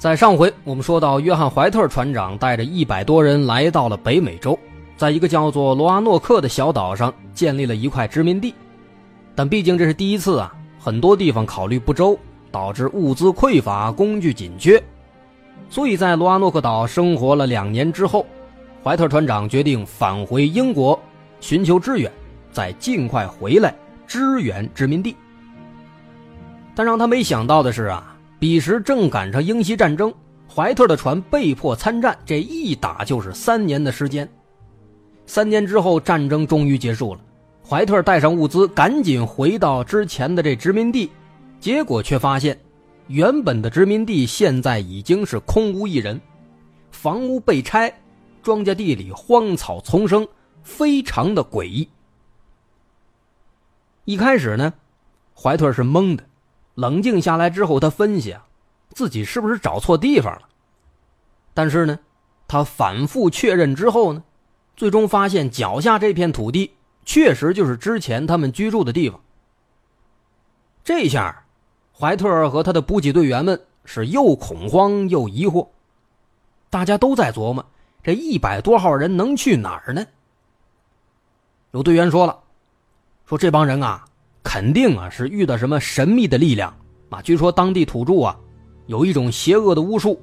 在上回我们说到，约翰·怀特船长带着一百多人来到了北美洲，在一个叫做罗阿诺克的小岛上建立了一块殖民地。但毕竟这是第一次啊，很多地方考虑不周，导致物资匮乏、工具紧缺。所以在罗阿诺克岛生活了两年之后，怀特船长决定返回英国寻求支援，再尽快回来支援殖民地。但让他没想到的是啊。彼时正赶上英西战争，怀特的船被迫参战，这一打就是三年的时间。三年之后，战争终于结束了，怀特带上物资，赶紧回到之前的这殖民地，结果却发现，原本的殖民地现在已经是空无一人，房屋被拆，庄稼地里荒草丛生，非常的诡异。一开始呢，怀特是懵的。冷静下来之后，他分析啊，自己是不是找错地方了？但是呢，他反复确认之后呢，最终发现脚下这片土地确实就是之前他们居住的地方。这下，怀特和他的补给队员们是又恐慌又疑惑，大家都在琢磨：这一百多号人能去哪儿呢？有队员说了，说这帮人啊。肯定啊，是遇到什么神秘的力量啊！据说当地土著啊，有一种邪恶的巫术，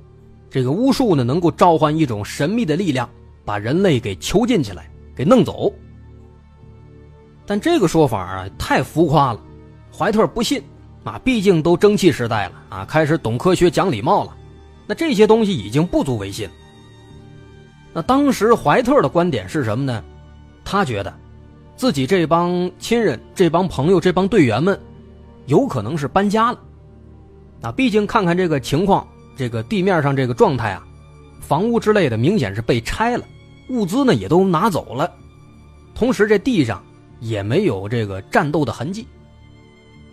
这个巫术呢，能够召唤一种神秘的力量，把人类给囚禁起来，给弄走。但这个说法啊，太浮夸了，怀特不信啊！毕竟都蒸汽时代了啊，开始懂科学、讲礼貌了，那这些东西已经不足为信。那当时怀特的观点是什么呢？他觉得。自己这帮亲人、这帮朋友、这帮队员们，有可能是搬家了。啊，毕竟看看这个情况，这个地面上这个状态啊，房屋之类的明显是被拆了，物资呢也都拿走了，同时这地上也没有这个战斗的痕迹。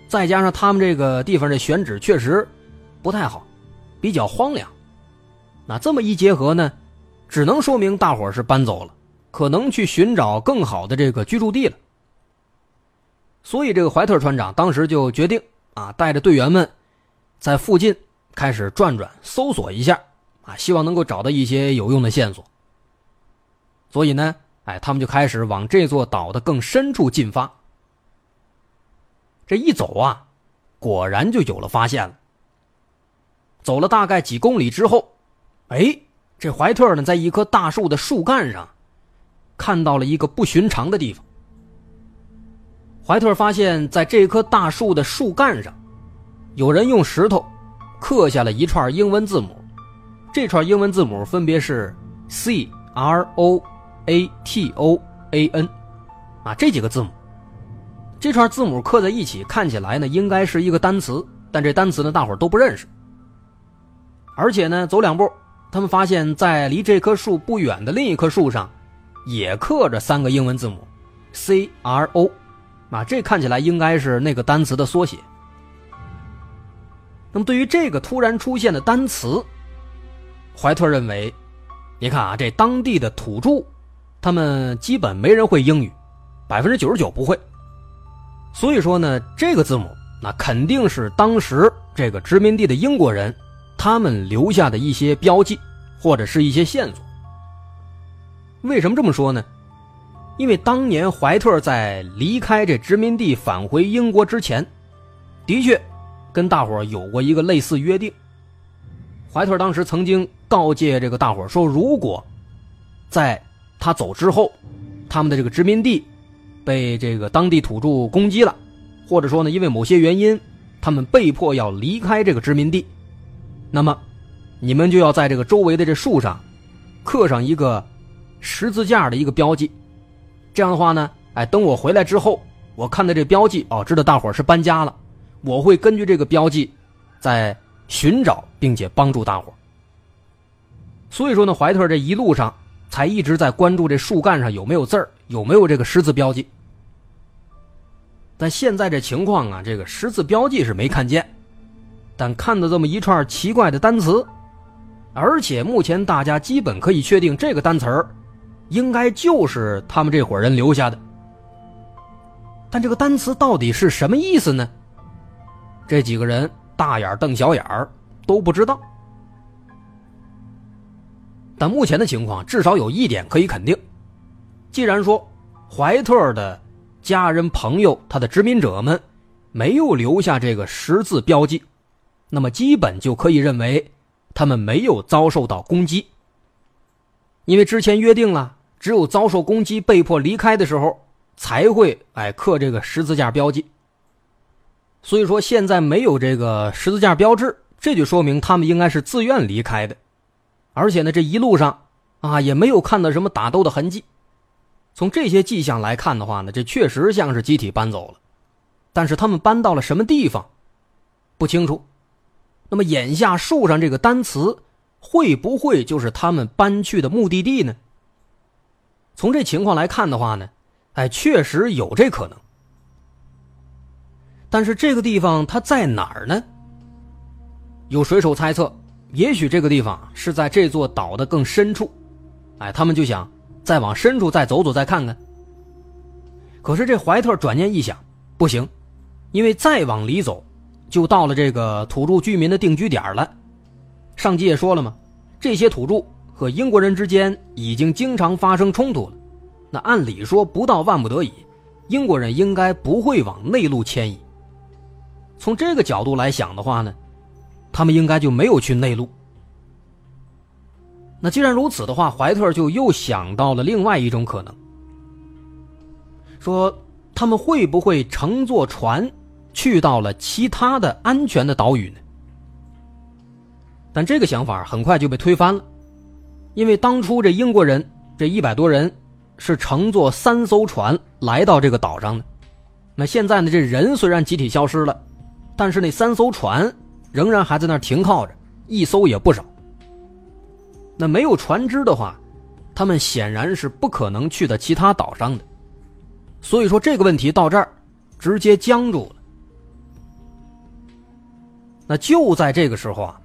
再加上他们这个地方的选址确实不太好，比较荒凉。那这么一结合呢，只能说明大伙是搬走了。可能去寻找更好的这个居住地了，所以这个怀特船长当时就决定啊，带着队员们在附近开始转转搜索一下啊，希望能够找到一些有用的线索。所以呢，哎，他们就开始往这座岛的更深处进发。这一走啊，果然就有了发现了。走了大概几公里之后，哎，这怀特呢，在一棵大树的树干上。看到了一个不寻常的地方。怀特发现，在这棵大树的树干上，有人用石头刻下了一串英文字母。这串英文字母分别是 C R O A T O A N，啊，这几个字母。这串字母刻在一起，看起来呢，应该是一个单词，但这单词呢，大伙都不认识。而且呢，走两步，他们发现，在离这棵树不远的另一棵树上。也刻着三个英文字母，C R O，啊，这看起来应该是那个单词的缩写。那么对于这个突然出现的单词，怀特认为，你看啊，这当地的土著，他们基本没人会英语，百分之九十九不会。所以说呢，这个字母那肯定是当时这个殖民地的英国人，他们留下的一些标记，或者是一些线索。为什么这么说呢？因为当年怀特在离开这殖民地返回英国之前，的确跟大伙有过一个类似约定。怀特当时曾经告诫这个大伙说，如果在他走之后，他们的这个殖民地被这个当地土著攻击了，或者说呢，因为某些原因，他们被迫要离开这个殖民地，那么你们就要在这个周围的这树上刻上一个。十字架的一个标记，这样的话呢，哎，等我回来之后，我看到这标记哦，知道大伙是搬家了，我会根据这个标记，在寻找并且帮助大伙所以说呢，怀特这一路上才一直在关注这树干上有没有字儿，有没有这个十字标记。但现在这情况啊，这个十字标记是没看见，但看到这么一串奇怪的单词，而且目前大家基本可以确定，这个单词儿应该就是他们这伙人留下的。但这个单词到底是什么意思呢？这几个人大眼瞪小眼儿，都不知道。但目前的情况，至少有一点可以肯定：既然说怀特的家人、朋友、他的殖民者们没有留下这个十字标记，那么基本就可以认为他们没有遭受到攻击。因为之前约定了，只有遭受攻击、被迫离开的时候，才会哎刻这个十字架标记。所以说现在没有这个十字架标志，这就说明他们应该是自愿离开的。而且呢，这一路上啊也没有看到什么打斗的痕迹。从这些迹象来看的话呢，这确实像是集体搬走了。但是他们搬到了什么地方，不清楚。那么眼下树上这个单词，会不会就是他们搬去的目的地呢？从这情况来看的话呢，哎，确实有这可能。但是这个地方它在哪儿呢？有水手猜测。也许这个地方是在这座岛的更深处，哎，他们就想再往深处再走走，再看看。可是这怀特转念一想，不行，因为再往里走，就到了这个土著居民的定居点了。上集也说了嘛，这些土著和英国人之间已经经常发生冲突了。那按理说，不到万不得已，英国人应该不会往内陆迁移。从这个角度来想的话呢？他们应该就没有去内陆。那既然如此的话，怀特就又想到了另外一种可能，说他们会不会乘坐船去到了其他的安全的岛屿呢？但这个想法很快就被推翻了，因为当初这英国人这一百多人是乘坐三艘船来到这个岛上的，那现在呢，这人虽然集体消失了，但是那三艘船。仍然还在那儿停靠着，一艘也不少。那没有船只的话，他们显然是不可能去到其他岛上的。所以说这个问题到这儿直接僵住了。那就在这个时候啊，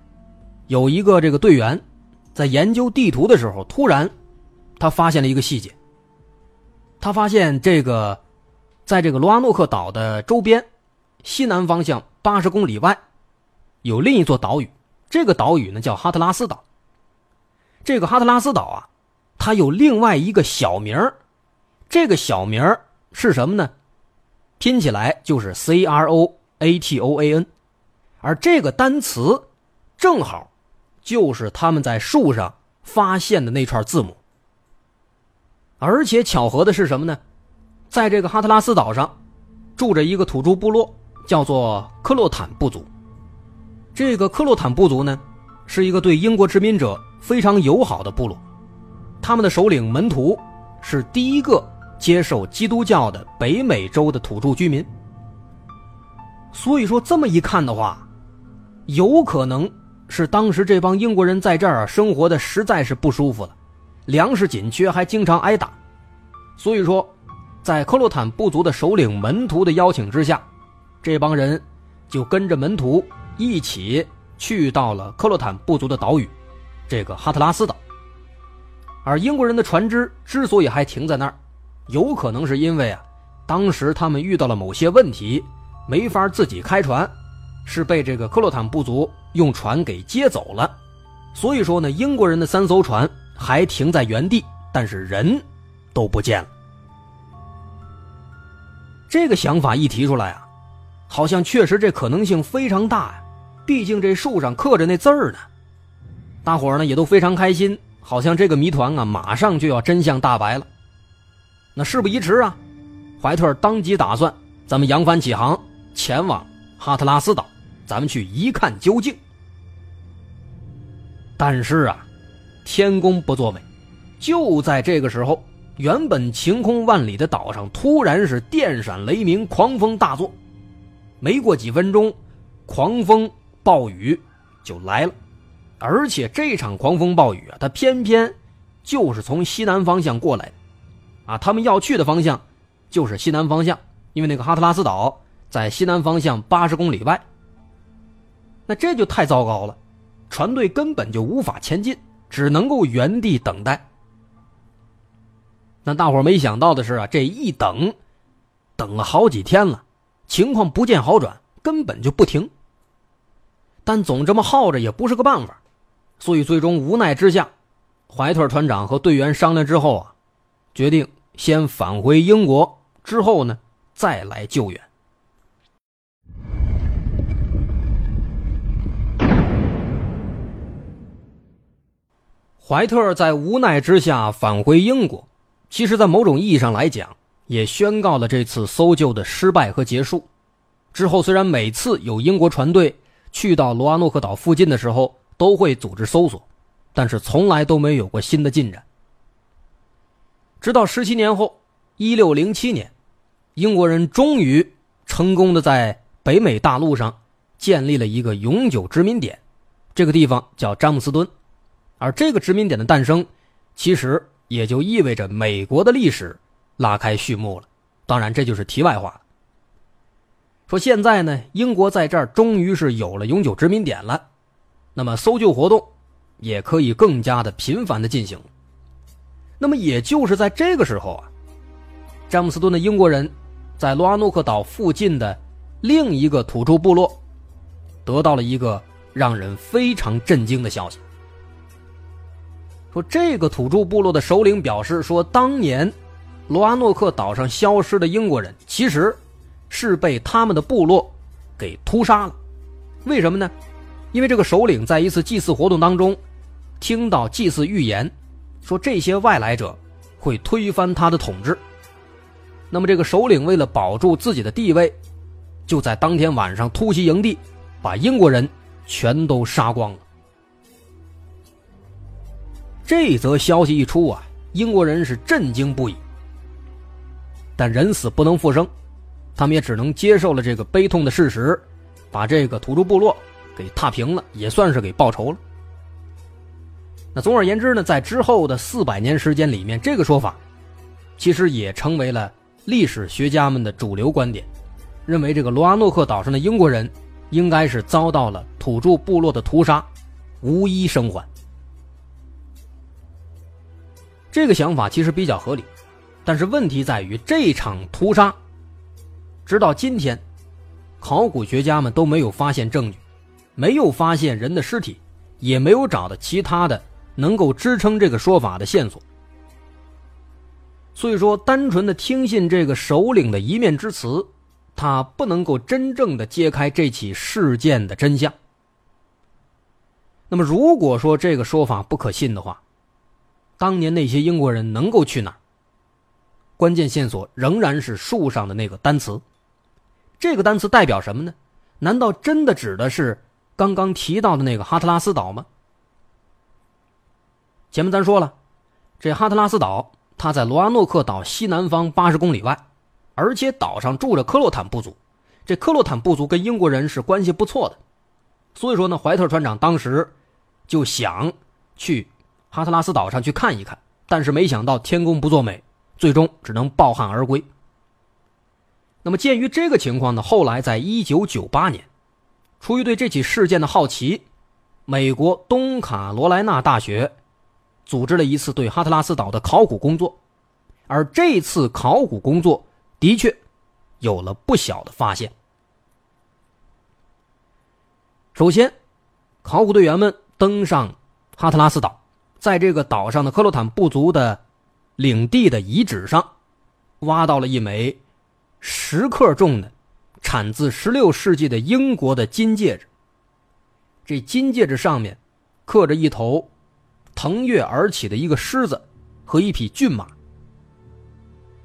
有一个这个队员在研究地图的时候，突然他发现了一个细节。他发现这个，在这个罗阿诺克岛的周边西南方向八十公里外。有另一座岛屿，这个岛屿呢叫哈特拉斯岛。这个哈特拉斯岛啊，它有另外一个小名这个小名是什么呢？拼起来就是 C R O A T O A N，而这个单词正好就是他们在树上发现的那串字母。而且巧合的是什么呢？在这个哈特拉斯岛上，住着一个土著部落，叫做克洛坦部族。这个克洛坦部族呢，是一个对英国殖民者非常友好的部落，他们的首领门徒是第一个接受基督教的北美洲的土著居民。所以说，这么一看的话，有可能是当时这帮英国人在这儿生活的实在是不舒服了，粮食紧缺，还经常挨打。所以说，在克洛坦部族的首领门徒的邀请之下，这帮人就跟着门徒。一起去到了克洛坦部族的岛屿，这个哈特拉斯岛。而英国人的船只之所以还停在那儿，有可能是因为啊，当时他们遇到了某些问题，没法自己开船，是被这个克洛坦部族用船给接走了。所以说呢，英国人的三艘船还停在原地，但是人都不见了。这个想法一提出来啊，好像确实这可能性非常大呀。毕竟这树上刻着那字儿呢，大伙儿呢也都非常开心，好像这个谜团啊马上就要真相大白了。那事不宜迟啊，怀特当即打算，咱们扬帆起航，前往哈特拉斯岛，咱们去一看究竟。但是啊，天公不作美，就在这个时候，原本晴空万里的岛上突然是电闪雷鸣，狂风大作。没过几分钟，狂风。暴雨就来了，而且这场狂风暴雨啊，它偏偏就是从西南方向过来的，啊，他们要去的方向就是西南方向，因为那个哈特拉斯岛在西南方向八十公里外。那这就太糟糕了，船队根本就无法前进，只能够原地等待。那大伙没想到的是啊，这一等，等了好几天了，情况不见好转，根本就不停。但总这么耗着也不是个办法，所以最终无奈之下，怀特团长和队员商量之后啊，决定先返回英国，之后呢再来救援。怀特在无奈之下返回英国，其实，在某种意义上来讲，也宣告了这次搜救的失败和结束。之后，虽然每次有英国船队去到罗阿诺克岛附近的时候，都会组织搜索，但是从来都没有过新的进展。直到十七年后，一六零七年，英国人终于成功的在北美大陆上建立了一个永久殖民点，这个地方叫詹姆斯敦。而这个殖民点的诞生，其实也就意味着美国的历史拉开序幕了。当然，这就是题外话。说现在呢，英国在这儿终于是有了永久殖民点了，那么搜救活动也可以更加的频繁的进行。那么也就是在这个时候啊，詹姆斯顿的英国人在罗阿诺克岛附近的另一个土著部落，得到了一个让人非常震惊的消息。说这个土著部落的首领表示说，当年罗阿诺克岛上消失的英国人，其实是被他们的部落给屠杀了。为什么呢？因为这个首领在一次祭祀活动当中，听到祭祀预言，说这些外来者会推翻他的统治。那么这个首领为了保住自己的地位，就在当天晚上突袭营地，把英国人全都杀光了。这则消息一出啊，英国人是震惊不已。但人死不能复生，他们也只能接受了这个悲痛的事实，把这个土著部落给踏平了，也算是给报仇了。那总而言之呢，在之后的四百年时间里面，这个说法其实也成为了历史学家们的主流观点，认为这个罗阿诺克岛上的英国人应该是遭到了土著部落的屠杀，无一生还。这个想法其实比较合理，但是问题在于这场屠杀，直到今天，考古学家们都没有发现证据，没有发现人的尸体，也没有找到其他的能够支撑这个说法的线索。所以说，单纯的听信这个首领的一面之词，他不能够真正的揭开这起事件的真相。那么，如果说这个说法不可信的话，当年那些英国人能够去哪儿？关键线索仍然是树上的那个单词。这个单词代表什么呢？难道真的指的是刚刚提到的那个哈特拉斯岛吗？前面咱说了，这哈特拉斯岛它在罗阿诺克岛西南方八十公里外，而且岛上住着克洛坦部族。这克洛坦部族跟英国人是关系不错的，所以说呢，怀特船长当时就想去。哈特拉斯岛上去看一看，但是没想到天公不作美，最终只能抱憾而归。那么，鉴于这个情况呢，后来在1998年，出于对这起事件的好奇，美国东卡罗来纳大学组织了一次对哈特拉斯岛的考古工作，而这次考古工作的确有了不小的发现。首先，考古队员们登上哈特拉斯岛。在这个岛上的克洛坦部族的领地的遗址上，挖到了一枚十克重的、产自16世纪的英国的金戒指。这金戒指上面刻着一头腾跃而起的一个狮子和一匹骏马。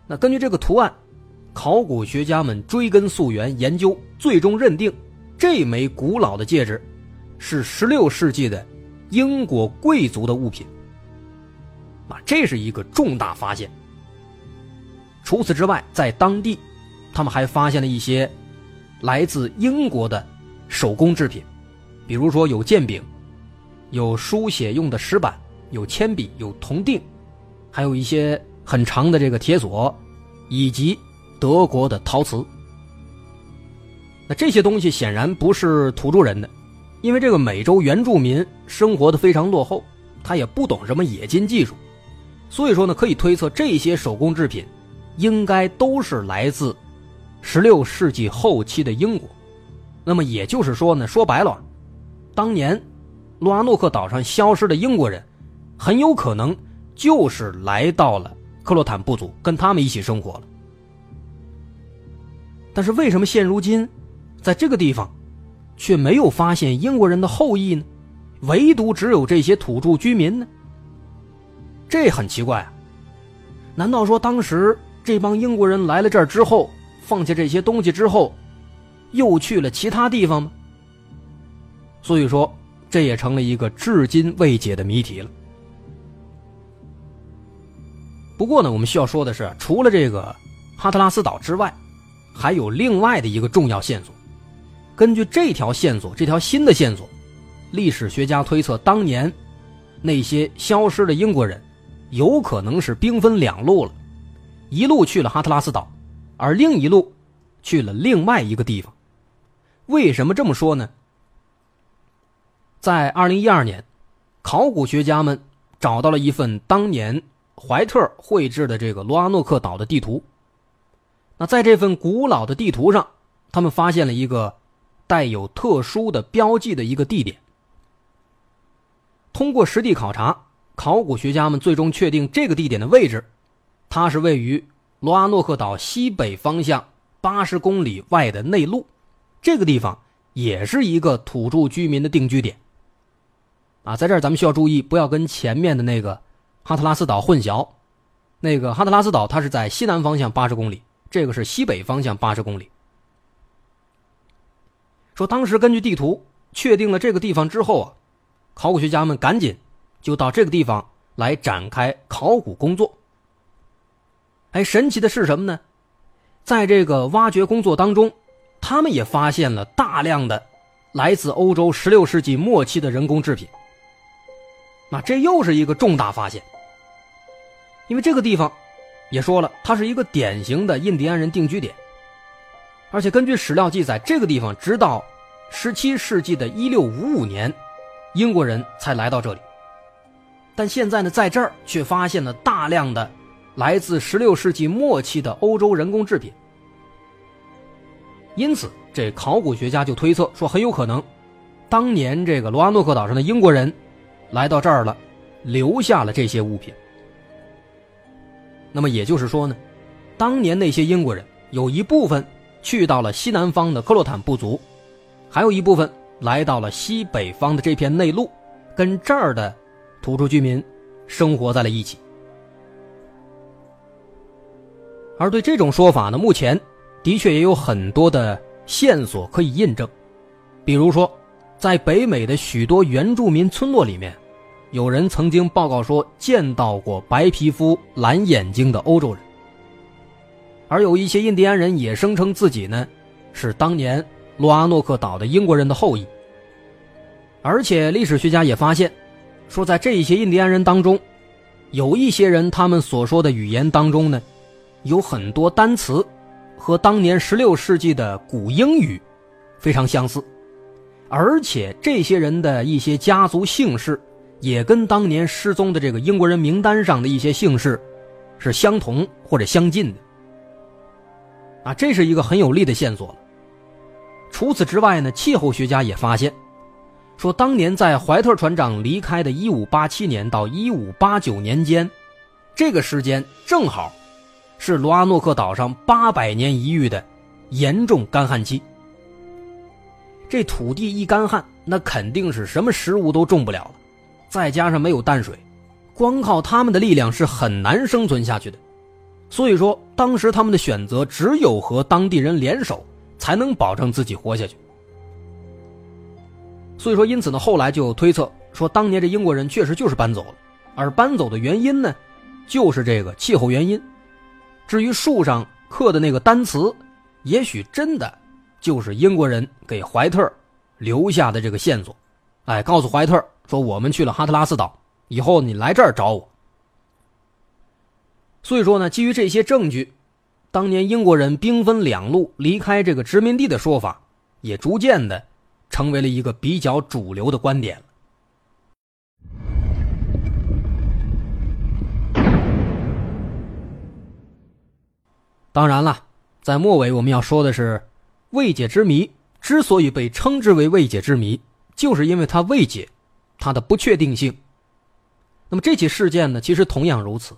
那根据这个图案，考古学家们追根溯源研究，最终认定这枚古老的戒指是16世纪的。英国贵族的物品，啊，这是一个重大发现。除此之外，在当地，他们还发现了一些来自英国的手工制品，比如说有剑柄、有书写用的石板，有铅笔，有铜锭，还有一些很长的这个铁锁，以及德国的陶瓷。那这些东西显然不是土著人的，因为这个美洲原住民生活的非常落后，他也不懂什么冶金技术，所以说呢，可以推测这些手工制品应该都是来自16世纪后期的英国。那么也就是说呢，说白了，当年洛阿诺克岛上消失的英国人，很有可能就是来到了克洛坦部族，跟他们一起生活了。但是为什么现如今？在这个地方，却没有发现英国人的后裔呢，唯独只有这些土著居民呢。这很奇怪啊！难道说当时这帮英国人来了这儿之后，放下这些东西之后，又去了其他地方吗？所以说，这也成了一个至今未解的谜题了。不过呢，我们需要说的是，除了这个哈特拉斯岛之外，还有另外的一个重要线索。根据这条线索，这条新的线索，历史学家推测，当年那些消失的英国人，有可能是兵分两路了，一路去了哈特拉斯岛，而另一路去了另外一个地方。为什么这么说呢？在二零一二年，考古学家们找到了一份当年怀特绘制的这个罗阿诺克岛的地图。那在这份古老的地图上，他们发现了一个。带有特殊的标记的一个地点。通过实地考察，考古学家们最终确定这个地点的位置，它是位于罗阿诺克岛西北方向八十公里外的内陆。这个地方也是一个土著居民的定居点。啊，在这儿咱们需要注意，不要跟前面的那个哈特拉斯岛混淆。那个哈特拉斯岛它是在西南方向八十公里，这个是西北方向八十公里。说当时根据地图确定了这个地方之后啊，考古学家们赶紧就到这个地方来展开考古工作。哎，神奇的是什么呢？在这个挖掘工作当中，他们也发现了大量的来自欧洲16世纪末期的人工制品。那这又是一个重大发现，因为这个地方也说了，它是一个典型的印第安人定居点。而且根据史料记载，这个地方直到17世纪的1655年，英国人才来到这里。但现在呢，在这儿却发现了大量的来自16世纪末期的欧洲人工制品。因此，这考古学家就推测说，很有可能，当年这个罗阿诺克岛上的英国人来到这儿了，留下了这些物品。那么也就是说呢，当年那些英国人有一部分。去到了西南方的克洛坦部族，还有一部分来到了西北方的这片内陆，跟这儿的土著居民生活在了一起。而对这种说法呢，目前的确也有很多的线索可以印证，比如说，在北美的许多原住民村落里面，有人曾经报告说见到过白皮肤、蓝眼睛的欧洲人。而有一些印第安人也声称自己呢，是当年洛阿诺克岛的英国人的后裔。而且历史学家也发现，说在这一些印第安人当中，有一些人他们所说的语言当中呢，有很多单词和当年16世纪的古英语非常相似，而且这些人的一些家族姓氏也跟当年失踪的这个英国人名单上的一些姓氏是相同或者相近的。啊，这是一个很有力的线索。除此之外呢，气候学家也发现，说当年在怀特船长离开的1587年到1589年间，这个时间正好是罗阿诺克岛上800年一遇的严重干旱期。这土地一干旱，那肯定是什么食物都种不了了，再加上没有淡水，光靠他们的力量是很难生存下去的。所以说，当时他们的选择只有和当地人联手，才能保证自己活下去。所以说，因此呢，后来就推测说，当年这英国人确实就是搬走了，而搬走的原因呢，就是这个气候原因。至于树上刻的那个单词，也许真的就是英国人给怀特留下的这个线索，哎，告诉怀特说我们去了哈特拉斯岛，以后你来这儿找我。所以说呢，基于这些证据，当年英国人兵分两路离开这个殖民地的说法，也逐渐的成为了一个比较主流的观点当然了，在末尾我们要说的是，未解之谜之所以被称之为未解之谜，就是因为它未解，它的不确定性。那么这起事件呢，其实同样如此。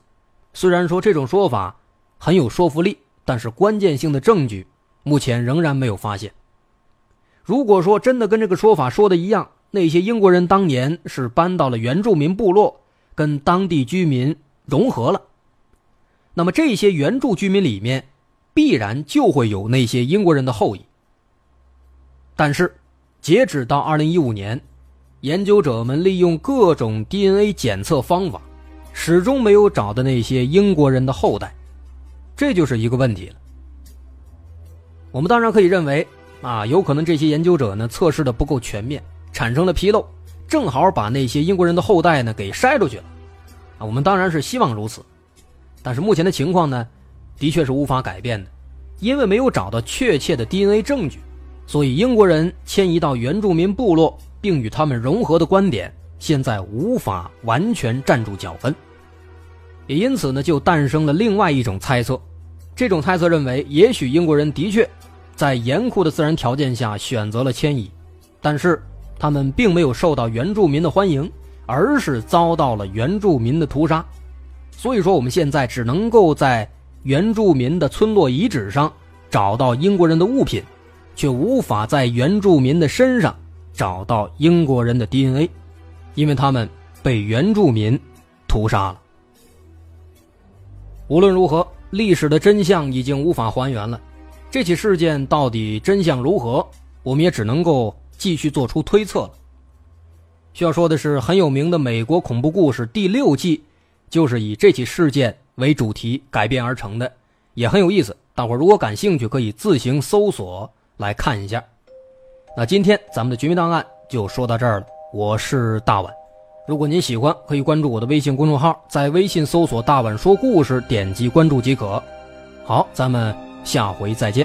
虽然说这种说法很有说服力，但是关键性的证据目前仍然没有发现。如果说真的跟这个说法说的一样，那些英国人当年是搬到了原住民部落，跟当地居民融合了，那么这些原住居民里面必然就会有那些英国人的后裔。但是，截止到二零一五年，研究者们利用各种 DNA 检测方法。始终没有找到那些英国人的后代，这就是一个问题了。我们当然可以认为，啊，有可能这些研究者呢测试的不够全面，产生了纰漏，正好把那些英国人的后代呢给筛出去了。啊，我们当然是希望如此，但是目前的情况呢，的确是无法改变的，因为没有找到确切的 DNA 证据，所以英国人迁移到原住民部落并与他们融合的观点，现在无法完全站住脚跟。也因此呢，就诞生了另外一种猜测。这种猜测认为，也许英国人的确在严酷的自然条件下选择了迁移，但是他们并没有受到原住民的欢迎，而是遭到了原住民的屠杀。所以说，我们现在只能够在原住民的村落遗址上找到英国人的物品，却无法在原住民的身上找到英国人的 DNA，因为他们被原住民屠杀了。无论如何，历史的真相已经无法还原了。这起事件到底真相如何，我们也只能够继续做出推测了。需要说的是，很有名的美国恐怖故事第六季，就是以这起事件为主题改编而成的，也很有意思。大伙如果感兴趣，可以自行搜索来看一下。那今天咱们的绝密档案就说到这儿了，我是大碗。如果您喜欢，可以关注我的微信公众号，在微信搜索“大碗说故事”，点击关注即可。好，咱们下回再见。